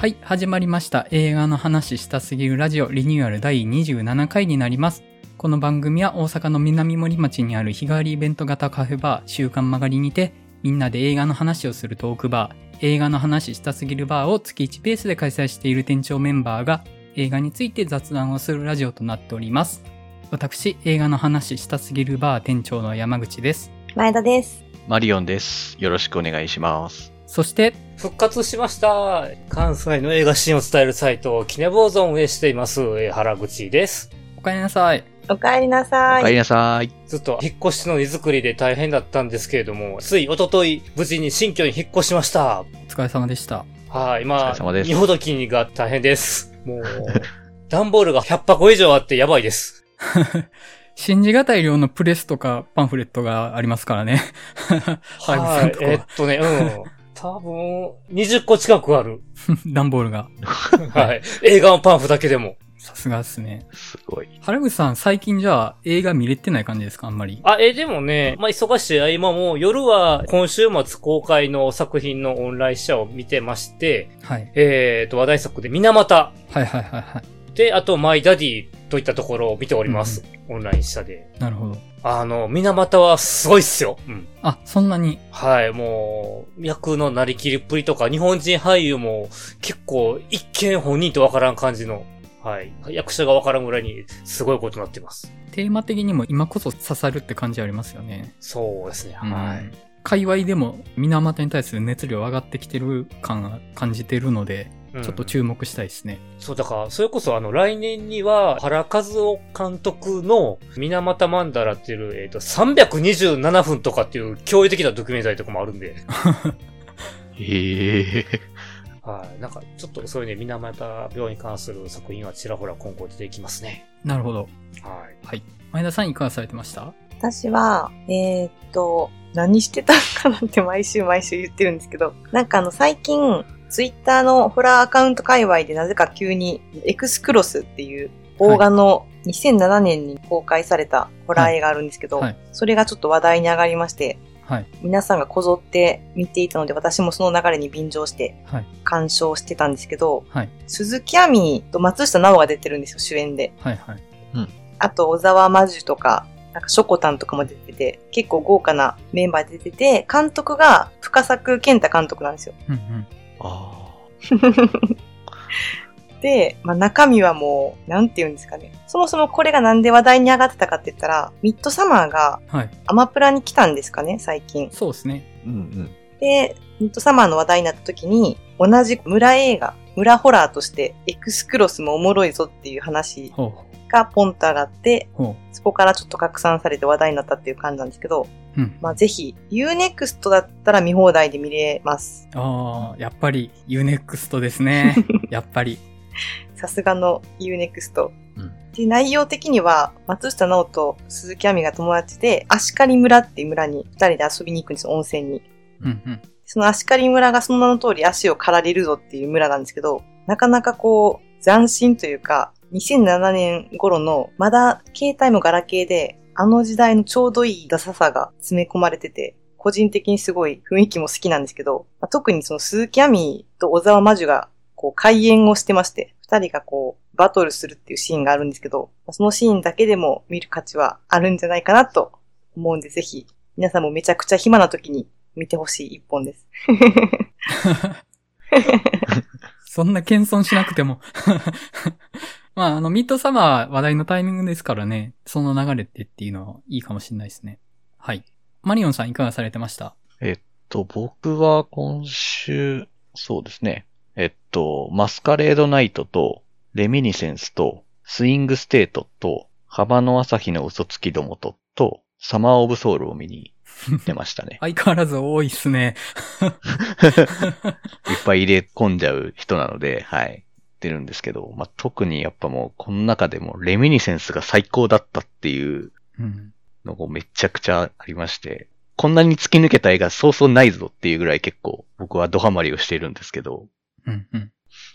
はい、始まりました。映画の話したすぎるラジオリニューアル第27回になります。この番組は大阪の南森町にある日替わりイベント型カフェバー週刊曲がりにて、みんなで映画の話をするトークバー、映画の話したすぎるバーを月1ペースで開催している店長メンバーが映画について雑談をするラジオとなっております。私、映画の話したすぎるバー店長の山口です。前田です。マリオンです。よろしくお願いします。そして、復活しました関西の映画シーンを伝えるサイト、キネボーゾンを運営しています、えー原口です。おかえりなさい。お帰りなさい。おかえりなさい。ずっと引っ越しの荷造りで大変だったんですけれども、つい一昨日無事に新居に引っ越しました。お疲れ様でした。はい、おまあ疲れ様で、す荷ほどきが大変です。もう、段ボールが100箱以上あってやばいです。信じがたい量のプレスとかパンフレットがありますからね。はいえっとね、うん。多分、20個近くある。段ボールが。はい。映画のパンフだけでも。さすがですね。すごい。原口さん、最近じゃあ映画見れてない感じですか？あんまり。あ、え、でもね、まあ、忙しい合間も、夜は今週末公開の作品のオンライン社を見てまして、はい。えーと、話題作で、水俣はいはいはいはい。で、あと、マイダディといったところを見ております。オンライン社で。なるほど。あの、水俣はすごいっすよ。うん。あ、そんなに？はい、もう、役のなりきりっぷりとか、日本人俳優も結構一見本人とわからん感じの、はい、役者がわからんぐらいにすごいことになってます。テーマ的にも今こそ刺さるって感じありますよね。そうですね、うんはい。界隈でも水俣に対する熱量上がってきてる感が感じてるので、うんちょっと注目したいですね。そう、だから、それこそあの、来年には、原和夫監督の、水俣マンダラっていう、えっ、と、327分とかっていう驚異的なドキュメンタリーとかもあるんで、へえ。はい。なんか、ちょっとそういうね、水俣病に関する作品はちらほら今後出てきますね。なるほど。はい。はい。前田さんいかがされてました？私は、えーっと、何してたかなって毎週毎週言ってるんですけど、なんかあの最近、ツイッターのホラーアカウント界隈でなぜか急にエクスクロスっていう邦画の2007年に公開されたホラー映画あるんですけど、はいそれがちょっと話題に上がりまして、はい。皆さんがこぞって見ていたので私もその流れに便乗してはい。鑑賞してたんですけど、はい。鈴木亜美と松下奈緒が出てるんですよ、主演で。はい。はい。あと、小沢真珠とか、なんか、ショコタンとかも出てて、結構豪華なメンバーで出てて、監督が深作健太監督なんですよ。うんうん。あ で、まあ、中身はもう、なんて言うんですかね。そもそもこれがなんで話題に上がってたかって言ったら、ミッドサマーがはい。アマプラに来たんですかね、最近。そうですね。ーうんうん。で、ミッドサマーの話題になった時に、同じ村映画、村ホラーとして、エクスクロスもおもろいぞっていう話ほがポンと上がって、そこからちょっと拡散されて話題になったっていう感じなんですけど、う。うん。まあ、ぜひ、Unext だったら見放題で見れます。ああ、やっぱり Unext ですね。やっぱり。さすがの Unext。うんで、内容的には、松下奈緒と鈴木亜美が友達で、足刈村っていう村に二人で遊びに行くんですよ、温泉に。うんうん。その足刈村がその名の通り足を刈られるぞっていう村なんですけど、なかなかこう、斬新というか、2007年頃の、まだ携帯もガラケーで、あの時代のちょうどいいダサさが詰め込まれてて、個人的にすごい雰囲気も好きなんですけど、まあ特にその鈴木亜美と小沢真珠が、こう、開演をしてまして、二人がこう、バトルするっていうシーンがあるんですけど、そのシーンだけでも見る価値はあるんじゃないかなと思うんで、ぜひ、皆さんもめちゃくちゃ暇な時に見てほしい一本です。そんな謙遜しなくても。まあ、あの、ミッドサマー話題のタイミングですからね、その流れってっていうのはいいかもしれないですね。はい。マリオンさんいかがされてました？えっと、僕は今週、そうですね。えっと、マスカレードナイトと、レミニセンスと、スイングステートと、浜の朝日の嘘つきどもと、と、サマーオブソウルを見に行ってましたね。相変わらず多いっすね。いっぱい入れ込んじゃう人なので、はい。出るんですけど、まあ、特にやっぱもう、この中でも、レミニセンスが最高だったっていううん。のがめちゃくちゃありまして、こんなに突き抜けた映画そうそうないぞっていうぐらい結構僕はドハマりをしているんですけど、うんうん。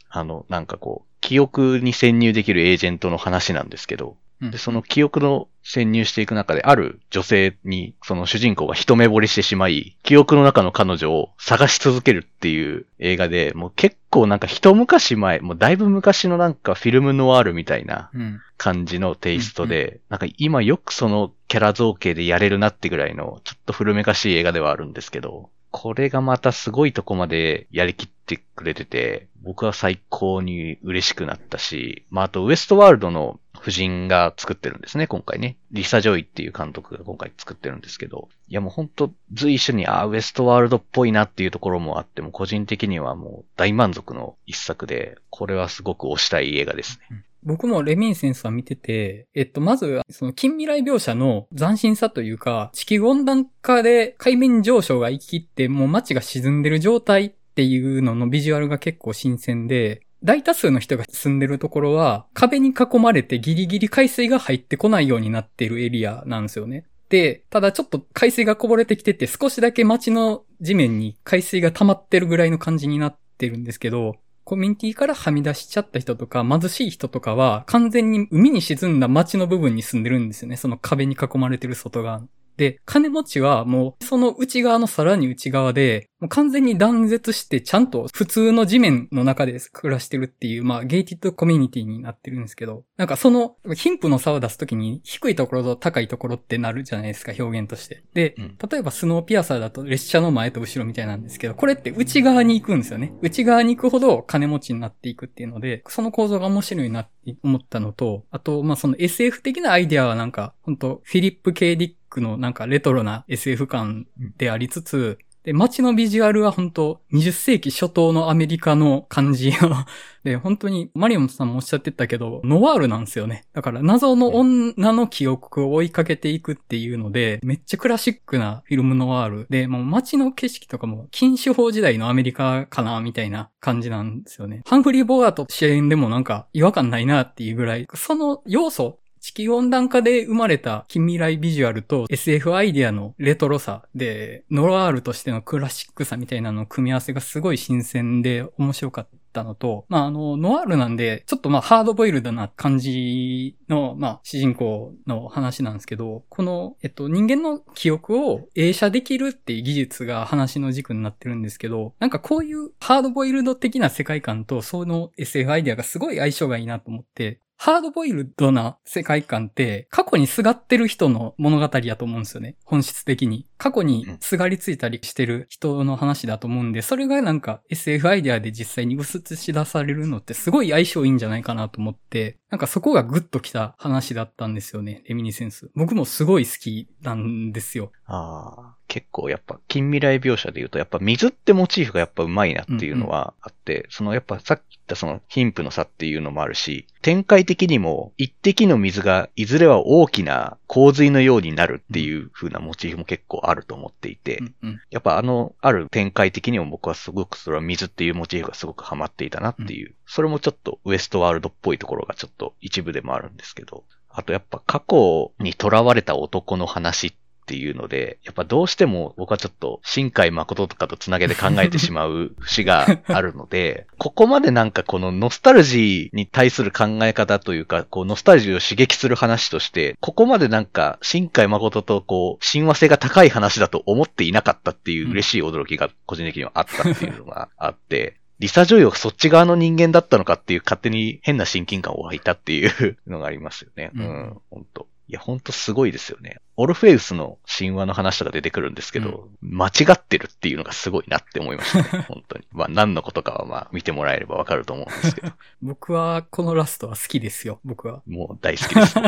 あの、なんかこう、記憶に潜入できるエージェントの話なんですけど、うんで、その記憶の潜入していく中で、ある女性に、その主人公が一目惚れしてしまい、記憶の中の彼女を探し続けるっていう映画で、もう結構なんか一昔前、もうだいぶ昔のなんかフィルムノワールみたいなうん。感じのテイストで、なんか今よくそのキャラ造形でやれるなってぐらいの、ちょっと古めかしい映画ではあるんですけど、これがまたすごいとこまでやりきってくれてて、僕は最高に嬉しくなったし、まああとウエストワールドの夫人が作ってるんですね、今回ね。リサ・ジョイっていう監督が今回作ってるんですけど、いやもうほんと随所に、ああ、ウエストワールドっぽいなっていうところもあっても、個人的にはもう大満足の一作で、これはすごく推したい映画ですね。僕もレミニセンスは見てて、えっと、まず、その近未来描写の斬新さというか、地球温暖化で海面上昇が行き切って、もう街が沈んでる状態っていうののビジュアルが結構新鮮で、大多数の人が住んでるところは、壁に囲まれてギリギリ海水が入ってこないようになってるエリアなんですよね。で、ただちょっと海水がこぼれてきてて、少しだけ街の地面に海水が溜まってるぐらいの感じになってるんですけど、コミュニティからはみ出しちゃった人とか、貧しい人とかは、完全に海に沈んだ街の部分に住んでるんですよね。その壁に囲まれてる外側。で、金持ちはもう、その内側のさらに内側で、もう完全に断絶して、ちゃんと普通の地面の中で暮らしてるっていう、まあ、ゲイティッドコミュニティになってるんですけど、なんかその、貧富の差を出すときに、低いところと高いところってなるじゃないですか、表現として。で、うん例えばスノーピアサーだと列車の前と後ろみたいなんですけど、これって内側に行くんですよね。内側に行くほど金持ちになっていくっていうので、その構造が面白いなって思ったのと、あと、まあその SF 的なアイデアはなんか、本当フィリップ・ケイディックのなんかレトロな SF 感でありつつ、で、街のビジュアルは本当20世紀初頭のアメリカの感じの で、本当に、マリオンさんもおっしゃってたけど、ノワールなんですよね。だから、謎の女の記憶を追いかけていくっていうので、めっちゃクラシックなフィルムノワールで、もう街の景色とかも、禁酒法時代のアメリカかな、みたいな感じなんですよね。ハンフリー・ボガート主演でもなんか違和感ないなっていうぐらい、その要素、地球温暖化で生まれた近未来ビジュアルと SF アイデアのレトロさで、ノワールとしてのクラシックさみたいなの組み合わせがすごい新鮮で面白かったのと、まああの、ノワールなんで、ちょっとまあハードボイルドな感じの、まあ主人公の話なんですけど、この、えっと、人間の記憶を映写できるっていう技術が話の軸になってるんですけど、なんかこういうハードボイルド的な世界観とその SF アイデアがすごい相性がいいなと思って、ハードボイルドな世界観って過去にすがってる人の物語やと思うんですよね。本質的に。過去にすがりついたりしてる人の話だと思うんで、それがなんか SF アイデアで実際に薄々し出されるのってすごい相性いいんじゃないかなと思って、なんかそこがグッときた話だったんですよね。レミニセンス。僕もすごい好きなんですよ。ああ、結構やっぱ近未来描写で言うと、やっぱ水ってモチーフがやっぱうまいなっていうのはあって、そのやっぱさっき言ったその貧富の差っていうのもあるし、展開的にも一滴の水がいずれは大きな洪水のようになるっていう風なモチーフも結構あると思っていて、うんうん。やっぱあの、ある展開的にも僕はすごくそれは水っていうモチーフがすごくハマっていたなっていう、それもちょっとウエストワールドっぽいところがちょっと一部でもあるんですけど、あとやっぱ過去に囚われた男の話っていうので、やっぱどうしても僕はちょっと新海誠とかと繋げて考えてしまう節が あるので、ここまでなんかこのノスタルジーに対する考え方というか、こうノスタルジーを刺激する話として、ここまでなんか新海誠とこう親和性が高い話だと思っていなかったっていう嬉しい驚きが個人的にはあったっていうのがあって、リサ・ジョイはそっち側の人間だったのかっていう勝手に変な親近感を湧いたっていうのがありますよね。ううんん、本当いや、ほんとすごいですよね。オルフェウスの神話の話とか出てくるんですけど、間違ってるっていうのがすごいなって思いましたね。本当に。まあ何のことかはまあ見てもらえればわかると思うんですけど、僕はこのラストは好きですよ。僕は。もう大好きです。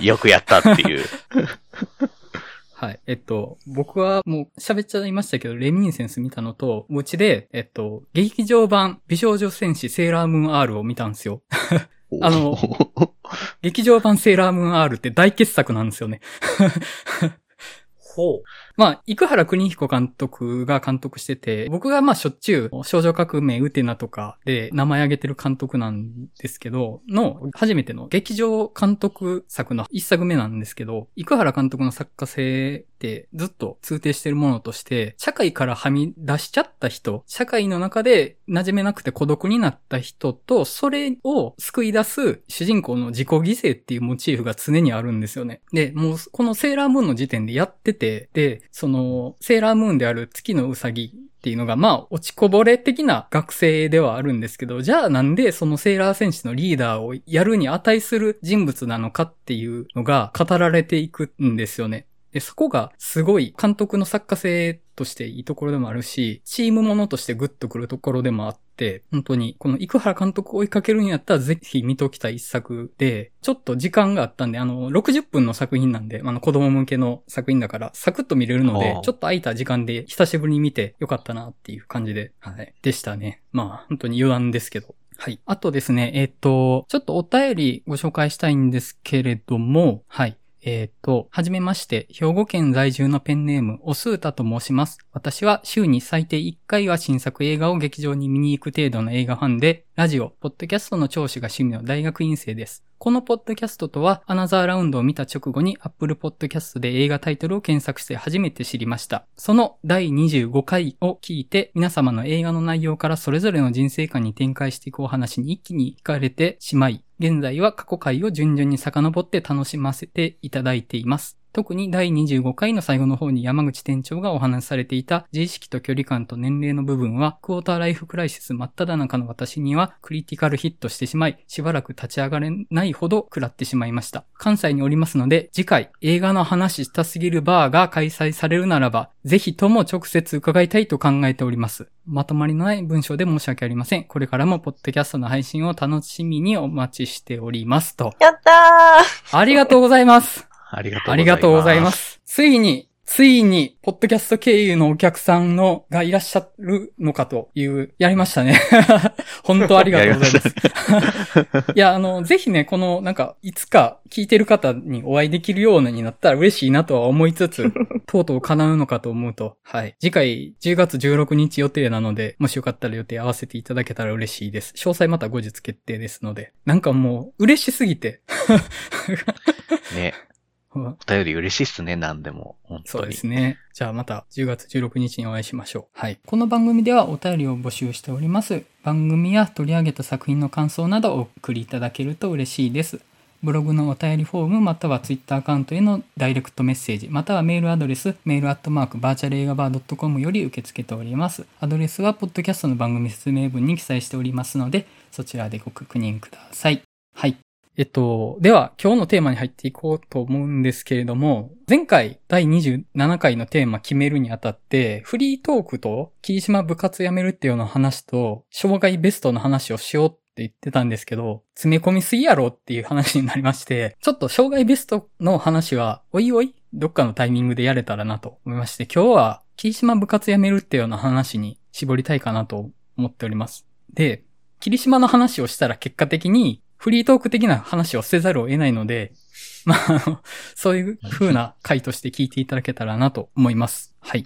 よくやったっていう。はい。えっと、僕はもう喋っちゃいましたけど、レミニセンス見たのと、うちで、えっと、劇場版美少女戦士セーラームーン R を見たんですよ。あの劇場版セーラームーン R って大傑作なんですよね。ほう。まあ、生原邦彦監督が監督してて、僕がまあしょっちゅう少女革命ウテナとかで名前挙げてる監督なんですけど、の初めての劇場監督作の一作目なんですけど、生原監督の作家性ってずっと通底してるものとして、社会からはみ出しちゃった人、社会の中で馴染めなくて孤独になった人と、それを救い出す主人公の自己犠牲っていうモチーフが常にあるんですよね。で、もうこのセーラームーンの時点でやってて、で、そのセーラームーンである月のうさぎっていうのが、まあ、落ちこぼれ的な学生ではあるんですけど、じゃあなんでそのセーラー戦士のリーダーをやるに値する人物なのかっていうのが語られていくんですよね。で、そこがすごい監督の作家性としていいところでもあるし、チームものとしてグッとくるところでもあって、本当に、この生原監督を追いかけるんやったらぜひ見ときたい一作で、ちょっと時間があったんで、あの、60分の作品なんで、あの、子供向けの作品だから、サクッと見れるのでちょっと空いた時間で久しぶりに見てよかったなっていう感じで、はい。でしたね。まあ、本当に余談ですけど。はい。あとですね、えっ、と、ちょっとお便りご紹介したいんですけれども、はい。えっ、と、はじめまして、兵庫県在住のペンネーム、おすーたと申します。私は週に最低1回は新作映画を劇場に見に行く程度の映画ファンで、ラジオ、ポッドキャストの聴取が趣味の大学院生です。このポッドキャストとは、アナザーラウンドを見た直後に Apple Podcast で映画タイトルを検索して初めて知りました。その第25回を聞いて、皆様の映画の内容からそれぞれの人生観に展開していくお話に一気に惹かれてしまい、現在は過去回を順々に遡って楽しませていただいています。特に第25回の最後の方に山口店長がお話しされていた自意識と距離感と年齢の部分は、クォーターライフクライシス真っ只中の私にはクリティカルヒットしてしまい、しばらく立ち上がれないほど食らってしまいました。関西におりますので、次回映画の話したすぎるバーが開催されるならば、ぜひとも直接伺いたいと考えております。まとまりのない文章で申し訳ありません。これからもポッドキャストの配信を楽しみにお待ちしておりますと。やったーありがとうございます。ありがとうございます。ありがとうございま。す。ついに、ついに、ポッドキャスト経由のお客さんの、がいらっしゃるのかという、やりましたね。本当ありがとうございます。いや、あの、ぜひね、この、なんか、いつか聞いてる方にお会いできるようになったら嬉しいなとは思いつつ、とうとう叶うのかと思うと、はい。次回、10月16日予定なので、もしよかったら予定合わせていただけたら嬉しいです。詳細また後日決定ですので。なんかもう、嬉しすぎて。ね。お便り嬉しいっすね、何でも。本当に。そうですね。じゃあまた10月16日にお会いしましょう。はい。この番組ではお便りを募集しております。番組や取り上げた作品の感想などをお送りいただけると嬉しいです。ブログのお便りフォームまたはツイッターアカウントへのダイレクトメッセージまたはメールアドレスメールアットマークバーチャル映画バー .com より受け付けております。アドレスはポッドキャストの番組説明文に記載しておりますのでそちらでご確認ください。はい。えっと、では今日のテーマに入っていこうと思うんですけれども、前回第27回のテーマ決めるにあたって、フリートークと霧島部活やめるっていうような話と、障害ベストの話をしようって言ってたんですけど、詰め込みすぎやろっていう話になりまして、ちょっと障害ベストの話は、おいおい、どっかのタイミングでやれたらなと思いまして、今日は霧島部活やめるっていうような話に絞りたいかなと思っております。で、霧島の話をしたら結果的にフリートーク的な話をせざるを得ないので、まあ、そういう風な回として聞いていただけたらなと思います。はい。